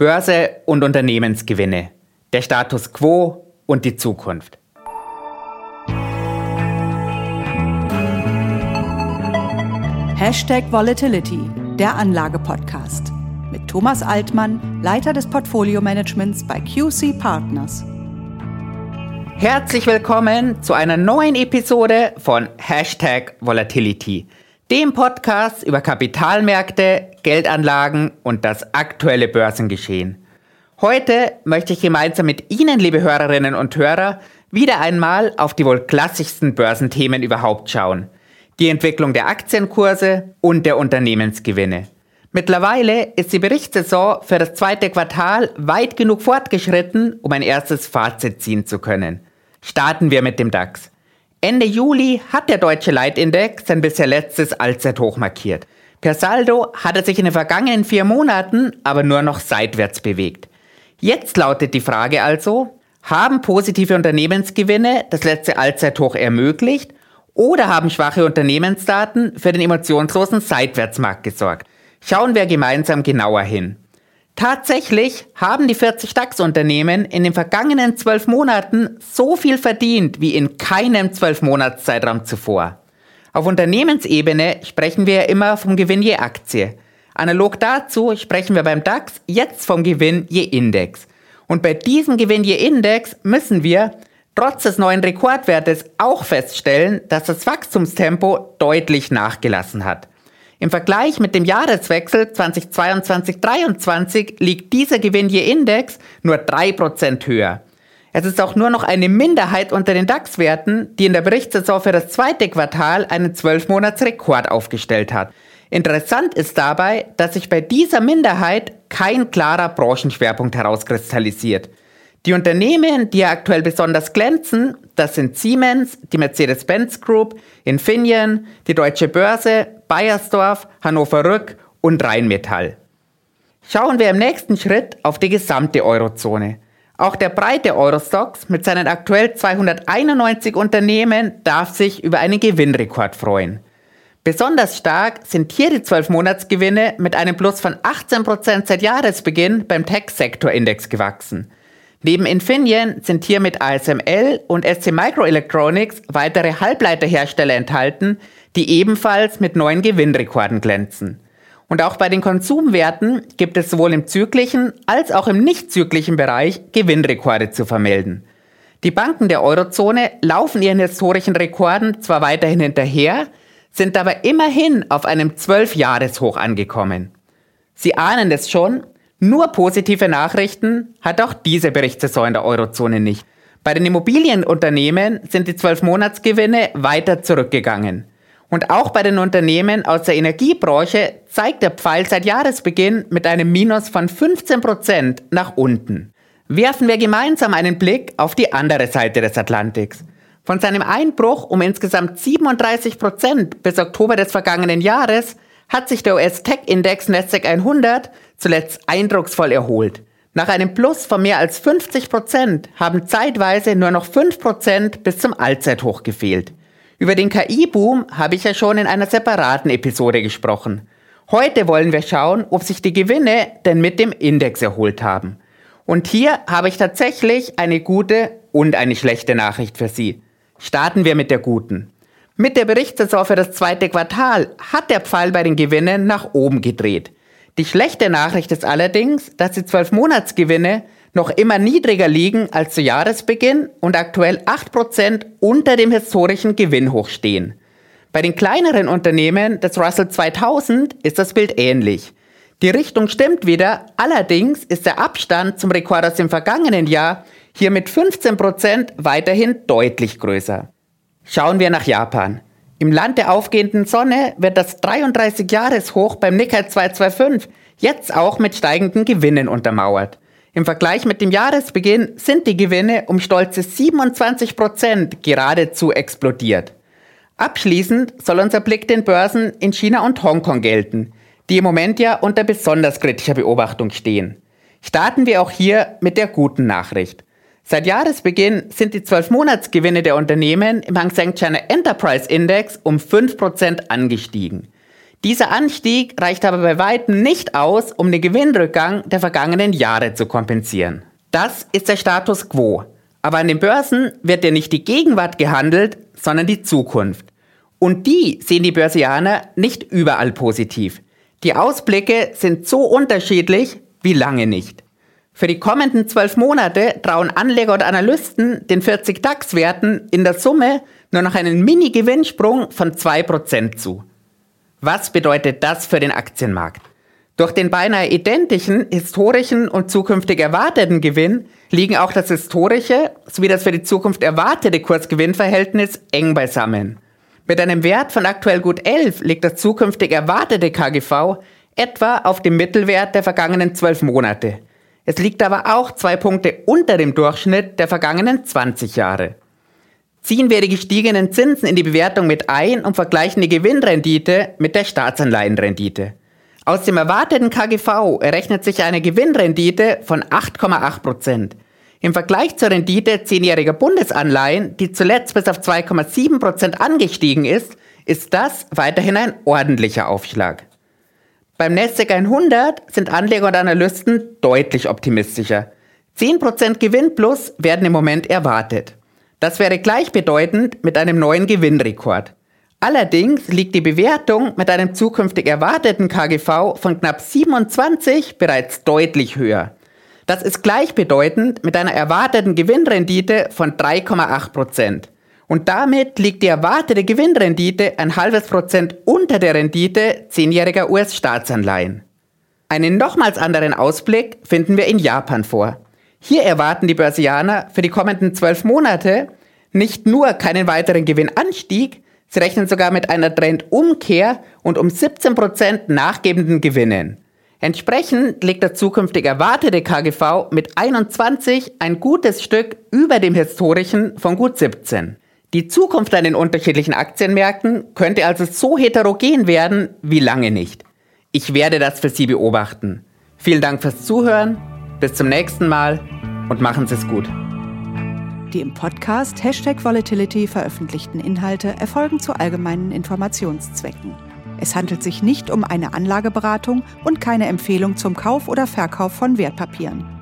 Börse und Unternehmensgewinne, der Status quo und die Zukunft. Hashtag Volatility, der Anlage-Podcast. Mit Thomas Altmann, Leiter des Portfolio-Managements bei QC Partners. Herzlich willkommen zu einer neuen Episode von Hashtag Volatility – dem Podcast über Kapitalmärkte, Geldanlagen und das aktuelle Börsengeschehen. Heute möchte ich gemeinsam mit Ihnen, liebe Hörerinnen und Hörer, wieder einmal auf die wohl klassischsten Börsenthemen überhaupt schauen. Die Entwicklung der Aktienkurse und der Unternehmensgewinne. Mittlerweile ist die Berichtssaison für das zweite Quartal weit genug fortgeschritten, um ein erstes Fazit ziehen zu können. Starten wir mit dem DAX. Ende Juli hat der deutsche Leitindex sein bisher letztes Allzeithoch markiert. Per Saldo hat er sich in den vergangenen vier Monaten aber nur noch seitwärts bewegt. Jetzt lautet die Frage also, haben positive Unternehmensgewinne das letzte Allzeithoch ermöglicht oder haben schwache Unternehmensdaten für den emotionslosen Seitwärtsmarkt gesorgt? Schauen wir gemeinsam genauer hin. Tatsächlich haben die 40 DAX-Unternehmen in den vergangenen zwölf Monaten so viel verdient wie in keinem Zwölfmonatszeitraum zuvor. Auf Unternehmensebene sprechen wir ja immer vom Gewinn je Aktie. Analog dazu sprechen wir beim DAX jetzt vom Gewinn je Index. Und bei diesem Gewinn je Index müssen wir trotz des neuen Rekordwertes auch feststellen, dass das Wachstumstempo deutlich nachgelassen hat. Im Vergleich mit dem Jahreswechsel 2022-23 liegt dieser Gewinn je Index nur 3% höher. Es ist auch nur noch eine Minderheit unter den DAX-Werten, die in der Berichtssaison für das zweite Quartal einen 12-Monats-Rekord aufgestellt hat. Interessant ist dabei, dass sich bei dieser Minderheit kein klarer Branchenschwerpunkt herauskristallisiert. Die Unternehmen, die aktuell besonders glänzen, das sind Siemens, die Mercedes-Benz Group, Infineon, die Deutsche Börse, Bayersdorf, Hannover Rück und Rheinmetall. Schauen wir im nächsten Schritt auf die gesamte Eurozone. Auch der breite Eurostox mit seinen aktuell 291 Unternehmen darf sich über einen Gewinnrekord freuen. Besonders stark sind hier die 12-Monatsgewinne mit einem Plus von 18% seit Jahresbeginn beim Tech-Sektor-Index gewachsen. Neben Infineon sind hier mit ASML und SC Microelectronics weitere Halbleiterhersteller enthalten, die ebenfalls mit neuen Gewinnrekorden glänzen. Und auch bei den Konsumwerten gibt es sowohl im zyklischen als auch im nicht zyklischen Bereich Gewinnrekorde zu vermelden. Die Banken der Eurozone laufen ihren historischen Rekorden zwar weiterhin hinterher, sind aber immerhin auf einem 12-Jahres-Hoch angekommen. Sie ahnen es schon, nur positive Nachrichten hat auch diese Berichtssaison in der Eurozone nicht. Bei den Immobilienunternehmen sind die 12-Monatsgewinne weiter zurückgegangen. Und auch bei den Unternehmen aus der Energiebranche zeigt der Pfeil seit Jahresbeginn mit einem Minus von 15% nach unten. Werfen wir gemeinsam einen Blick auf die andere Seite des Atlantiks. Von seinem Einbruch um insgesamt 37% bis Oktober des vergangenen Jahres hat sich der US-Tech-Index Nasdaq 100 zuletzt eindrucksvoll erholt. Nach einem Plus von mehr als 50 Prozent haben zeitweise nur noch 5 Prozent bis zum Allzeithoch gefehlt. Über den KI-Boom habe ich ja schon in einer separaten Episode gesprochen. Heute wollen wir schauen, ob sich die Gewinne denn mit dem Index erholt haben. Und hier habe ich tatsächlich eine gute und eine schlechte Nachricht für Sie. Starten wir mit der guten. Mit der Berichtssaison für das zweite Quartal hat der Pfeil bei den Gewinnen nach oben gedreht. Die schlechte Nachricht ist allerdings, dass die 12-Monatsgewinne noch immer niedriger liegen als zu Jahresbeginn und aktuell 8% unter dem historischen Gewinnhoch stehen. Bei den kleineren Unternehmen des Russell 2000 ist das Bild ähnlich. Die Richtung stimmt wieder, allerdings ist der Abstand zum Rekord aus dem vergangenen Jahr hier mit 15% weiterhin deutlich größer. Schauen wir nach Japan. Im Land der aufgehenden Sonne wird das 33-Jahres-Hoch beim Nikkei 225 jetzt auch mit steigenden Gewinnen untermauert. Im Vergleich mit dem Jahresbeginn sind die Gewinne um stolze 27 Prozent geradezu explodiert. Abschließend soll unser Blick den Börsen in China und Hongkong gelten, die im Moment ja unter besonders kritischer Beobachtung stehen. Starten wir auch hier mit der guten Nachricht. Seit Jahresbeginn sind die 12-Monatsgewinne der Unternehmen im Hang Seng China Enterprise Index um 5% angestiegen. Dieser Anstieg reicht aber bei weitem nicht aus, um den Gewinnrückgang der vergangenen Jahre zu kompensieren. Das ist der Status quo. Aber an den Börsen wird ja nicht die Gegenwart gehandelt, sondern die Zukunft. Und die sehen die Börsianer nicht überall positiv. Die Ausblicke sind so unterschiedlich wie lange nicht. Für die kommenden zwölf Monate trauen Anleger und Analysten den 40 DAX-Werten in der Summe nur noch einen Mini-Gewinnsprung von 2% zu. Was bedeutet das für den Aktienmarkt? Durch den beinahe identischen historischen und zukünftig erwarteten Gewinn liegen auch das historische sowie das für die Zukunft erwartete Kursgewinnverhältnis eng beisammen. Mit einem Wert von aktuell gut 11 liegt das zukünftig erwartete KGV etwa auf dem Mittelwert der vergangenen 12 Monate. Es liegt aber auch zwei Punkte unter dem Durchschnitt der vergangenen 20 Jahre. Ziehen wir die gestiegenen Zinsen in die Bewertung mit ein und vergleichen die Gewinnrendite mit der Staatsanleihenrendite. Aus dem erwarteten KGV errechnet sich eine Gewinnrendite von 8,8 Prozent. Im Vergleich zur Rendite zehnjähriger Bundesanleihen, die zuletzt bis auf 2,7 Prozent angestiegen ist, ist das weiterhin ein ordentlicher Aufschlag. Beim Nasdaq 100 sind Anleger und Analysten deutlich optimistischer. 10% Gewinn plus werden im Moment erwartet. Das wäre gleichbedeutend mit einem neuen Gewinnrekord. Allerdings liegt die Bewertung mit einem zukünftig erwarteten KGV von knapp 27 bereits deutlich höher. Das ist gleichbedeutend mit einer erwarteten Gewinnrendite von 3,8 Prozent. Und damit liegt die erwartete Gewinnrendite ein halbes Prozent unter der Rendite zehnjähriger US-Staatsanleihen. Einen nochmals anderen Ausblick finden wir in Japan vor. Hier erwarten die Börsianer für die kommenden zwölf Monate nicht nur keinen weiteren Gewinnanstieg, sie rechnen sogar mit einer Trendumkehr und um 17 Prozent nachgebenden Gewinnen. Entsprechend liegt das zukünftig erwartete KGV mit 21 ein gutes Stück über dem historischen von gut 17. Die Zukunft an den unterschiedlichen Aktienmärkten könnte also so heterogen werden wie lange nicht. Ich werde das für Sie beobachten. Vielen Dank fürs Zuhören, bis zum nächsten Mal und machen Sie es gut. Die im Podcast Hashtag Volatility veröffentlichten Inhalte erfolgen zu allgemeinen Informationszwecken. Es handelt sich nicht um eine Anlageberatung und keine Empfehlung zum Kauf oder Verkauf von Wertpapieren.